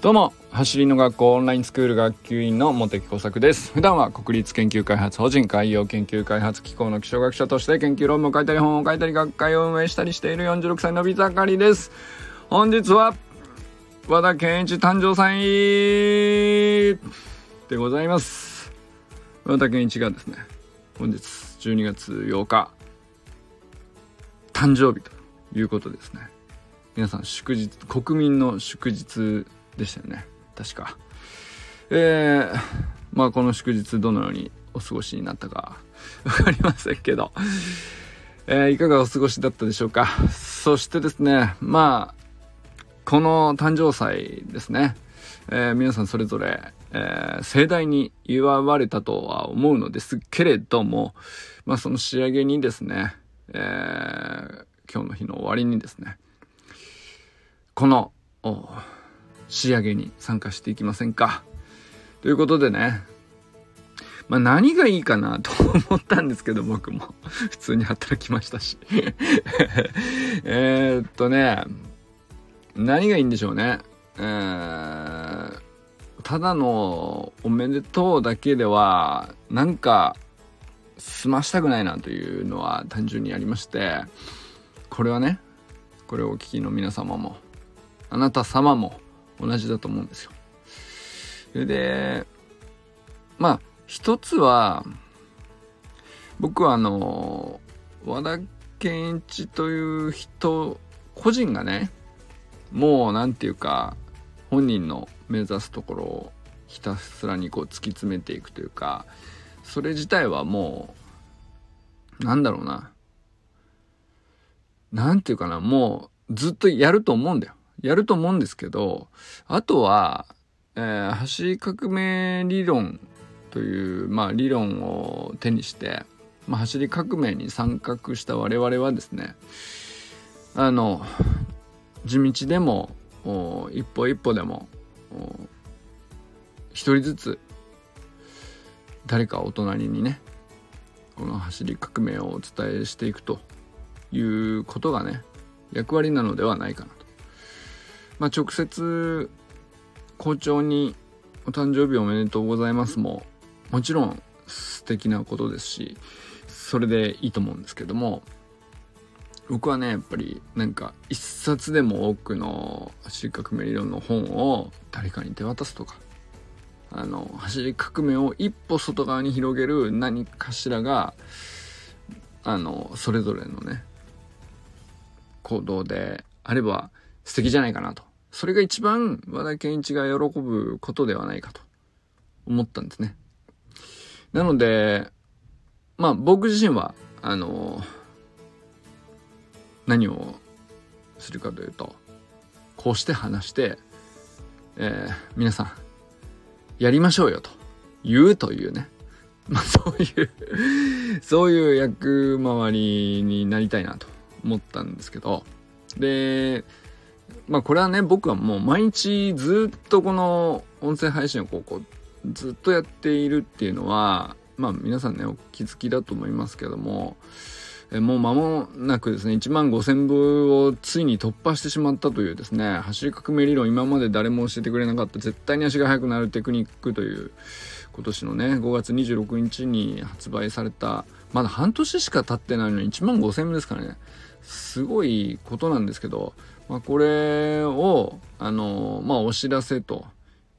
どうも走りの学校オンラインスクール学級委員の茂木耕作です。普段は国立研究開発法人海洋研究開発機構の気象学者として研究論文を書いたり本を書いたり学会を運営したりしている46歳のビザカリです。本日は和田健一誕生祭でございます。和田健一がですね本日12月8日誕生日ということですね。皆さん祝日国民の祝日でしたよね。確か。えー、まあこの祝日どのようにお過ごしになったか分かりませんけど、えー、いかがお過ごしだったでしょうか。そしてですねまあこの誕生祭ですね、えー、皆さんそれぞれ、えー、盛大に祝われたとは思うのですけれども、まあその仕上げにですね、えー、今日の日の終わりにですね、この、仕上げに参加していきませんか。ということでね、まあ何がいいかなと思ったんですけど、僕も 普通に働きましたし えっとね、何がいいんでしょうね。えー、ただのおめでとうだけでは、なんか、済ましたくないなというのは単純にありまして、これはね、これをお聞きの皆様も、あなた様も、同じだと思うんですよ。それで、まあ、一つは、僕はあの、和田健一という人、個人がね、もうなんていうか、本人の目指すところをひたすらにこう突き詰めていくというか、それ自体はもう、なんだろうな。なんていうかな、もうずっとやると思うんだよ。やると思うんですけど、あとは、えー、走り革命理論という、まあ、理論を手にして、まあ、走り革命に参画した我々はですね、あの、地道でも、一歩一歩でも、一人ずつ、誰かお隣にね、この走り革命をお伝えしていくということがね、役割なのではないかな。まあ、直接校長にお誕生日おめでとうございますももちろん素敵なことですしそれでいいと思うんですけども僕はねやっぱりなんか一冊でも多くの走り革命理論の本を誰かに手渡すとかあの走り革命を一歩外側に広げる何かしらがあのそれぞれのね行動であれば素敵じゃないかなと。それが一番和田健一が喜ぶことではないかと思ったんですね。なので、まあ僕自身は、あの、何をするかというと、こうして話して、えー、皆さん、やりましょうよと言うというね。まあそういうそういう役回りになりたいなと思ったんですけど、で、まあこれはね僕はもう毎日ずっとこの音声配信をこうずっとやっているっていうのはまあ皆さんねお気づきだと思いますけどもえもう間もなくですね1万5000部をついに突破してしまったというですね走り革命理論今まで誰も教えてくれなかった絶対に足が速くなるテクニックという今年のね5月26日に発売されたまだ半年しか経ってないのに1万5000部ですからねすごいことなんですけどまあ、これを、あの、まあ、お知らせと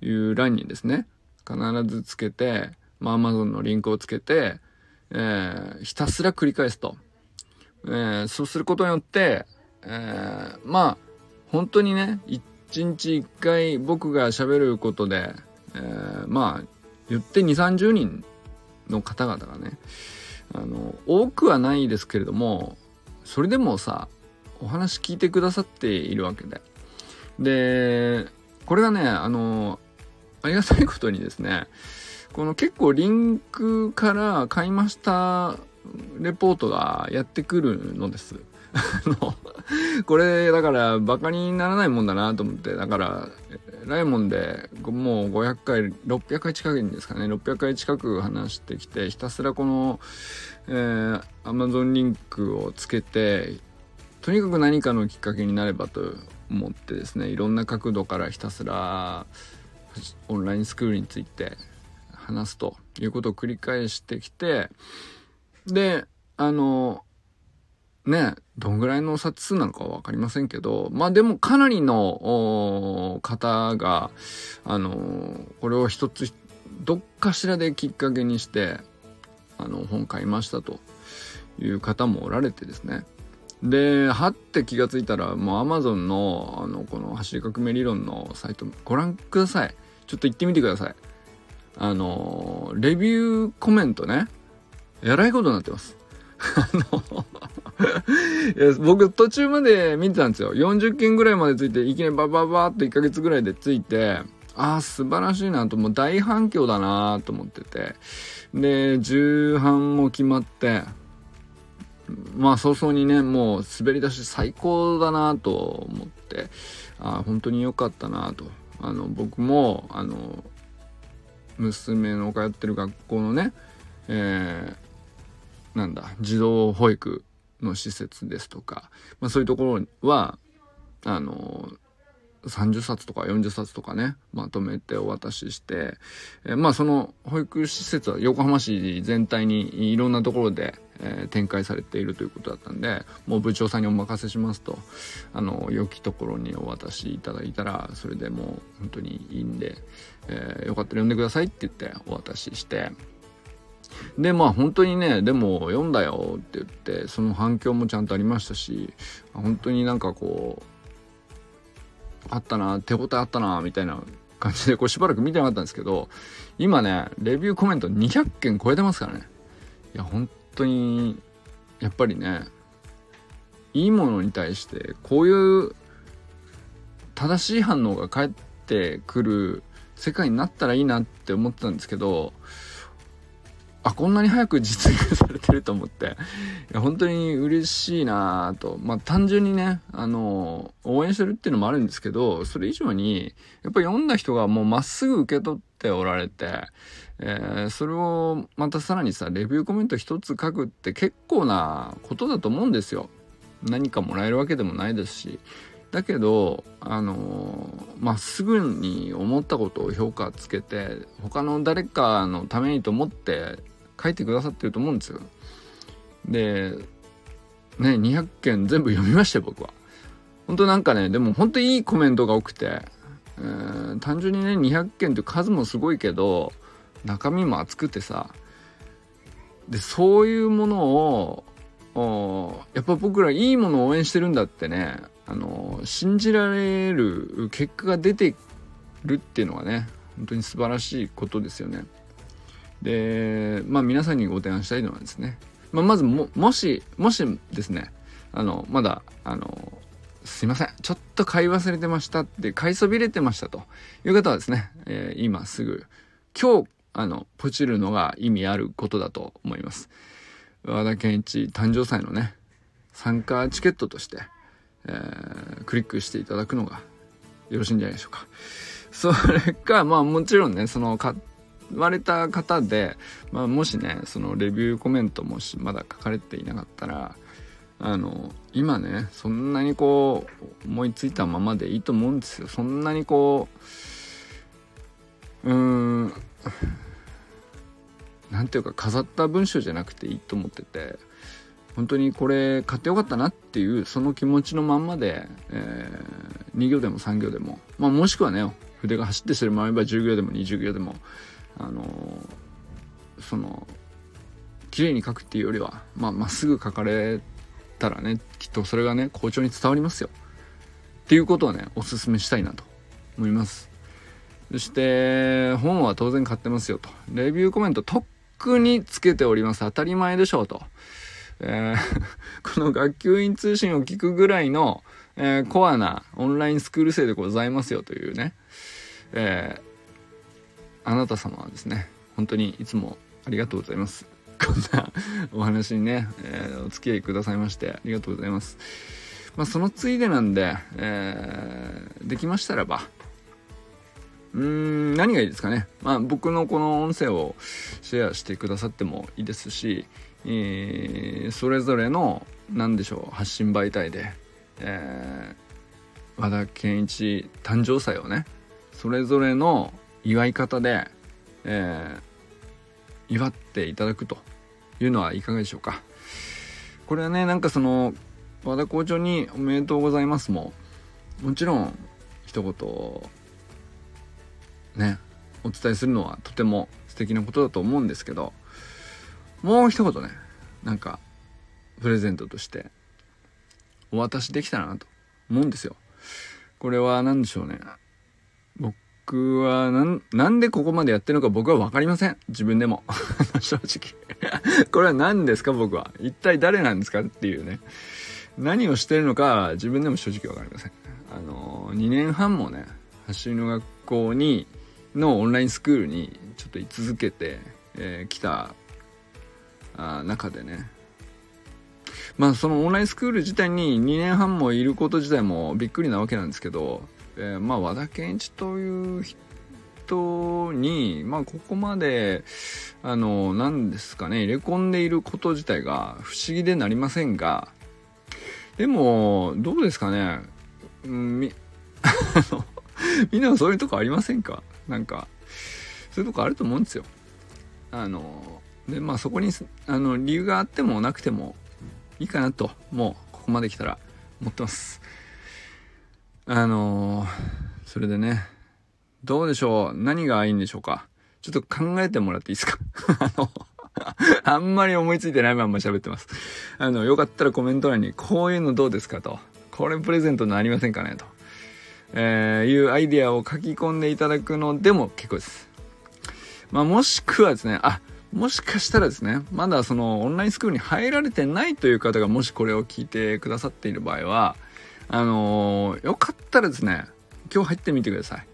いう欄にですね、必ずつけて、まあ、Amazon のリンクをつけて、えー、ひたすら繰り返すと。えー、そうすることによって、えー、まあ、本当にね、一日一回僕が喋ることで、えー、まあ、言って2、30人の方々がね、あの、多くはないですけれども、それでもさ、お話聞いてくださっているわけで。で、これがね、あの、ありがたいことにですね、この結構リンクから買いましたレポートがやってくるのです。あの、これだからバカにならないもんだなと思って、だから、ライモンでもう500回、600回近くにですかね、600回近く話してきて、ひたすらこの、えー、Amazon リンクをつけて、とにかく何かのきっかけになればと思ってですねいろんな角度からひたすらオンラインスクールについて話すということを繰り返してきてであのねどんぐらいの冊数なのかは分かりませんけどまあでもかなりの方があのこれを一つどっかしらできっかけにしてあの本買いましたという方もおられてですね。ではって気がついたらもう Amazon のあのこの走り革命理論のサイトご覧ください。ちょっと行ってみてください。あのレビューコメントね。えらいことになってます。あの 僕途中まで見てたんですよ。40件ぐらいまでついていきなりバババーっと1ヶ月ぐらいでついてああ素晴らしいなと。もう大反響だなと思ってて。で重版も決まってまあ早々にねもう滑り出し最高だなと思ってあ本当に良かったなと。あの僕もあの娘の通ってる学校のね、えー、なんだ児童保育の施設ですとか、まあ、そういうところはあの30冊とか40冊とかねまとめてお渡しして、えー、まあその保育施設は横浜市全体にいろんなところで、えー、展開されているということだったんでもう部長さんにお任せしますとあの良きところにお渡しいただいたらそれでもう本当にいいんで、えー、よかったら読んでくださいって言ってお渡しして。でまあ本当にねでも読んだよって言ってその反響もちゃんとありましたし本当になんかこうあったな手応えあったなみたいな感じでこうしばらく見てなかったんですけど今ねレビューコメント200件超えてますからね。いや本当にやっぱりねいいものに対してこういう正しい反応が返ってくる世界になったらいいなって思ってたんですけどあこんなに早く実現されてると思って。いや本当に嬉しいなと。まあ単純にねあの応援してるっていうのもあるんですけどそれ以上にやっぱり読んだ人がもうまっすぐ受け取っておられて、えー、それをまたさらにさレビューコメント一つ書くって結構なことだと思うんですよ。何かもらえるわけでもないですし。だけどあのまっすぐに思ったことを評価つけて他の誰かのためにと思って書いてくださってると思うんですよ。で、ね、200件全部読みましたよ、僕は。本当なんかね、でも本当いいコメントが多くて、えー、単純にね、200件って数もすごいけど、中身も厚くてさ、で、そういうものを、やっぱ僕らいいものを応援してるんだってね、あの、信じられる結果が出てるっていうのはね、本当に素晴らしいことですよね。でまあ皆さんにご提案したいのはですね、まあ、まずももしもしですねあのまだあのすいませんちょっと買い忘れてましたって買いそびれてましたという方はですね、えー、今すぐ今日あのポチるのが意味あることだと思います。和田健一誕生祭のね参加チケットとして、えー、クリックしていただくのがよろしいんじゃないでしょうか。それかまあもちろんねその買っわれた方で、まあ、もしねそのレビューコメントもしまだ書かれていなかったらあの今ねそんなにこう思いついたままでいいと思うんですよ。そんなにこううーんなんていうか飾った文章じゃなくていいと思ってて本当にこれ買ってよかったなっていうその気持ちのまんまで、えー、2行でも3行でも、まあ、もしくはね筆が走ってするまえば10行でも20行でもあのその綺麗に書くっていうよりはまあ、っすぐ書かれたらねきっとそれがね校長に伝わりますよ。っていうことをねおすすめしたいなと思います。そして本は当然買ってますよと。レビューコメントとっくにつけております。当たり前でしょうと、えー、この学級委員通信を聞くぐらいの、えー、コアなオンラインスクール生でございますよというね、えーあなた様はですね本当にいつもありがとうございます。こんなお話にね、えー、お付き合いくださいましてありがとうございます。まあそのついでなんで、えー、できましたらば。うーん何がいいですかね。まあ僕のこの音声をシェアしてくださってもいいですし、えー、それぞれの何でしょう発信媒体で、えー、和田健一誕生祭をねそれぞれの祝い方で、えー、祝っていただくというのはいかがでしょうかこれはねなんかその和田校長に「おめでとうございますも」もちろん一言ねお伝えするのはとても素敵なことだと思うんですけどもう一言ねなんかプレゼントとしてお渡しできたらなと思うんですよ。これは何でしょうね。僕はなんなんでここまでやってるのか僕は分かりません。自分でも。正直。これは何ですか僕は。一体誰なんですかっていうね。何をしてるのか自分でも正直分かりません。あの2年半もね、走りの学校に、のオンラインスクールにちょっと居続けてき、えー、たあ中でね、まあそのオンラインスクール自体に2年半もいること自体もびっくりなわけなんですけど、えー、まあ和田健一という人に、まあここまで、あの、何ですかね、入れ込んでいること自体が不思議でなりませんが、でも、どうですかね、み、みんなはそういうとこありませんか？なんか、そういうとこあると思うんですよ。あの、で、まあそこに、あの、理由があってもなくても、いいかなと、もう、ここまで来たら、思ってます。あのー、それでね、どうでしょう？何がいいんでしょうか？ちょっと考えてもらっていいですか？あの、あんまり思いついてないまんま喋ってます。あの、よかったらコメント欄に、こういうのどうですかと。これプレゼントになりませんかねと。えー、いうアイディアを書き込んでいただくのでも結構です。まあ、もしくはですね、あ、もしかしたらですね、まだそのオンラインスクールに入られてないという方がもしこれを聞いてくださっている場合は、あのー、よかったらですね、今日入ってみてください。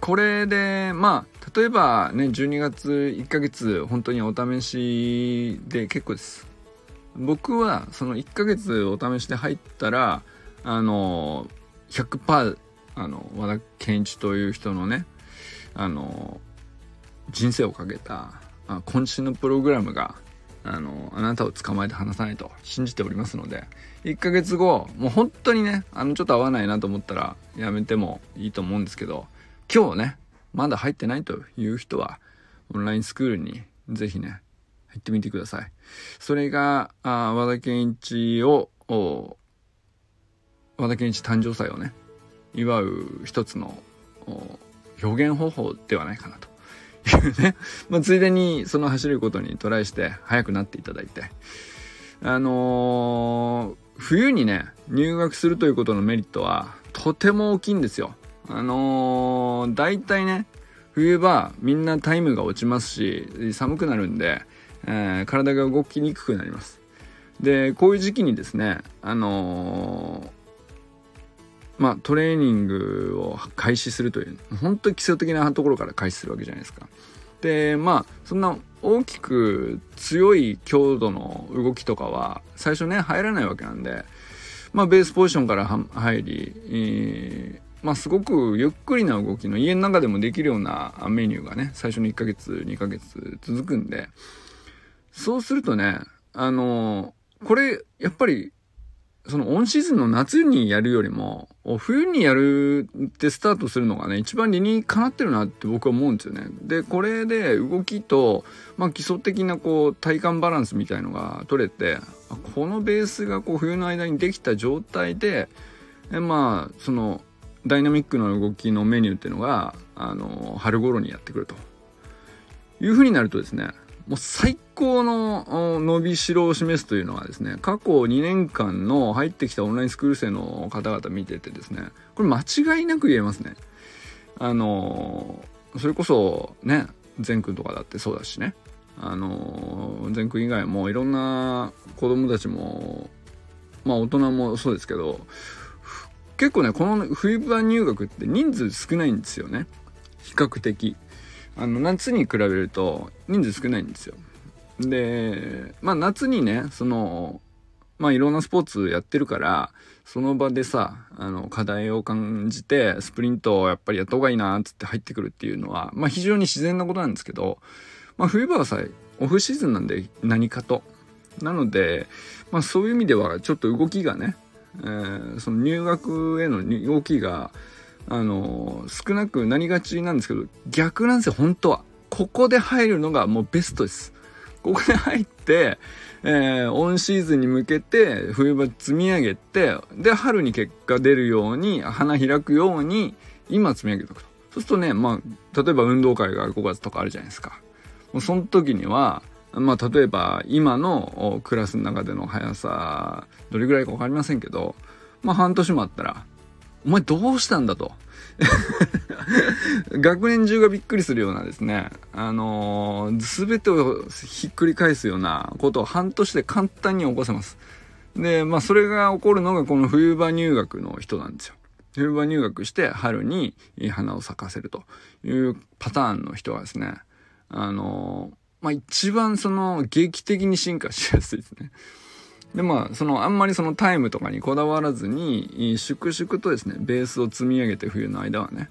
これで、まあ、例えばね、12月1ヶ月、本当にお試しで結構です。僕はその1ヶ月お試しで入ったら、あのー、100%、あの、和田健一という人のね、あのー、人生をかけた渾身のプログラムがあのあなたを捕まえて話さないと信じておりますので1ヶ月後もう本当にねあのちょっと合わないなと思ったらやめてもいいと思うんですけど今日ねまだ入ってないという人はオンラインスクールにぜひね入ってみてください。それがあ和田健一を和田健一誕生祭をね祝う一つの表現方法ではないかなと。うね、まあ、ついでにその走ることにトライして速くなっていただいて、あのー、冬にね、入学するということのメリットはとても大きいんですよ。あのー、大体ね、冬場みんなタイムが落ちますし、寒くなるんで、えー、体が動きにくくなります。で、こういう時期にですね、あのまあ、トレーニングを開始するという本当に基礎的なところから開始するわけじゃないですか。でまあそんな大きく強い強度の動きとかは最初ね入らないわけなんで、まあ、ベースポジションから入り、えー、まあ、すごくゆっくりな動きの家の中でもできるようなメニューがね最初の1ヶ月2ヶ月続くんでそうするとねあのこれやっぱりそのオンシーズンの夏にやるよりも、冬にやるってスタートするのがね、一番理にかなってるなって僕は思うんですよね。で、これで動きと、まあ基礎的なこう体感バランスみたいのが取れて、このベースがこう冬の間にできた状態で、えまあ、そのダイナミックな動きのメニューっていうのが、あの、春頃にやってくると。いう風になるとですね、もう最高の伸びしろを示すというのはですね、過去2年間の入ってきたオンラインスクール生の方々見ててですね、これ間違いなく言えますね。あのそれこそね、善くんとかだってそうだしね、あの善くん以外もいろんな子供たちも、まあ大人もそうですけど、結構ね、この冬場入学って人数少ないんですよね。比較的。あの夏に比べると人数少ないんですよ。でまあ夏にねそのまあいろんなスポーツやってるからその場でさあの課題を感じてスプリントをやっぱりやった方がいいなつって入ってくるっていうのはまあ非常に自然なことなんですけど、まあ、冬場はさオフシーズンなんで何かと。なので、まあ、そういう意味ではちょっと動きがねえー、その入学への動きがあの少なくなりがちなんですけど逆なんですよ本当は。ここで入るのがもうベストです。ここで入って、えー、オンシーズンに向けて冬場積み上げてで春に結果出るように花開くように今積み上げておくと。そうするとねまあ例えば運動会が5月とかあるじゃないですか。もうその時にはまあ例えば今のクラスの中での速さどれぐらいか分かりませんけどまあ半年もあったらお前どうしたんだと。学年中がびっくりするようなですね、あのー、全てをひっくり返すようなことを半年で簡単に起こせます。で、まあそれが起こるのがこの冬場入学の人なんですよ。冬場入学して春に花を咲かせるというパターンの人はですね、あのー、まあ一番その劇的に進化しやすいですね。でまあそのあんまりそのタイムとかにこだわらずに粛々とですねベースを積み上げて冬の間はね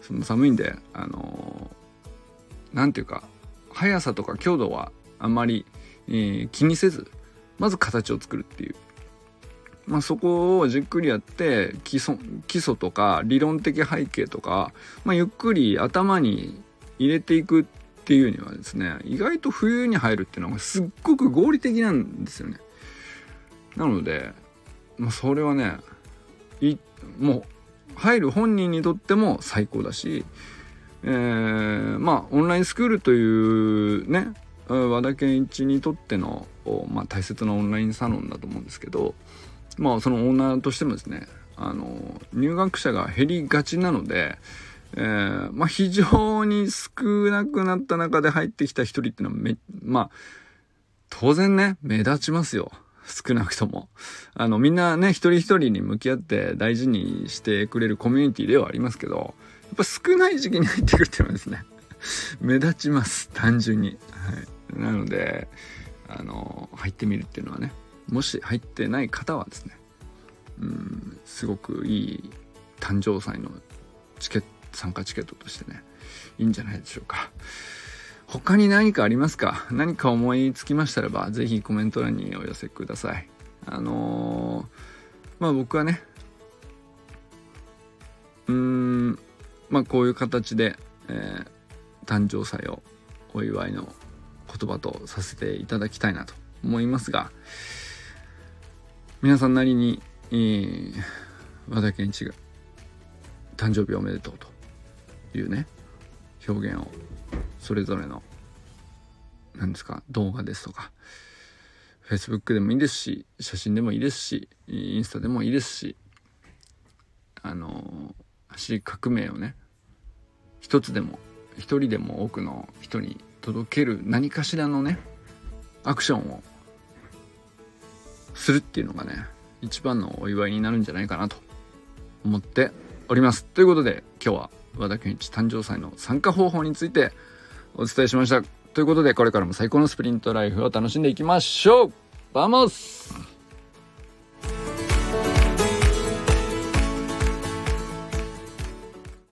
その寒いんであの何、て言うか速さとか強度はあんまり、えー、気にせずまず形を作るっていうまあ、そこをじっくりやって基礎基礎とか理論的背景とか、まあ、ゆっくり頭に入れていくっていうにはですね意外と冬に入るっていうのがすっごく合理的なんですよね。なので、まあ、それはねいもう入る本人にとっても最高だし、えー、まあオンラインスクールというね和田健一にとっての、まあ、大切なオンラインサロンだと思うんですけどまあそのオーナーとしてもですねあの入学者が減りがちなので、えー、まあ非常に少なくなった中で入ってきた一人っていうのはめまあ当然ね目立ちますよ。少なくとも。あの、みんなね、一人一人に向き合って大事にしてくれるコミュニティではありますけど、やっぱ少ない時期に入ってくるっていうのはですね、目立ちます、単純に。はい。なので、あの、入ってみるっていうのはね、もし入ってない方はですね、うん、すごくいい誕生祭のチケット、参加チケットとしてね、いいんじゃないでしょうか。他に何かありますか？何か思いつきましたらば、ぜひコメント欄にお寄せください。あのー、まあ僕はね、うーん、まあこういう形で、えー、誕生祭をお祝いの言葉とさせていただきたいなと思いますが、皆さんなりに、えー、和田健一が誕生日おめでとうというね、表現をそれぞれの何ですか動画ですとか Facebook でもいいですし写真でもいいですしインスタでもいいですしあの走り革命をね一つでも一人でも多くの人に届ける何かしらのねアクションをするっていうのがね一番のお祝いになるんじゃないかなと思っております。ということで今日は和田賢一誕生祭の参加方法についてお伝えしました。ということで、これからも最高のスプリントライフを楽しんでいきましょうバモス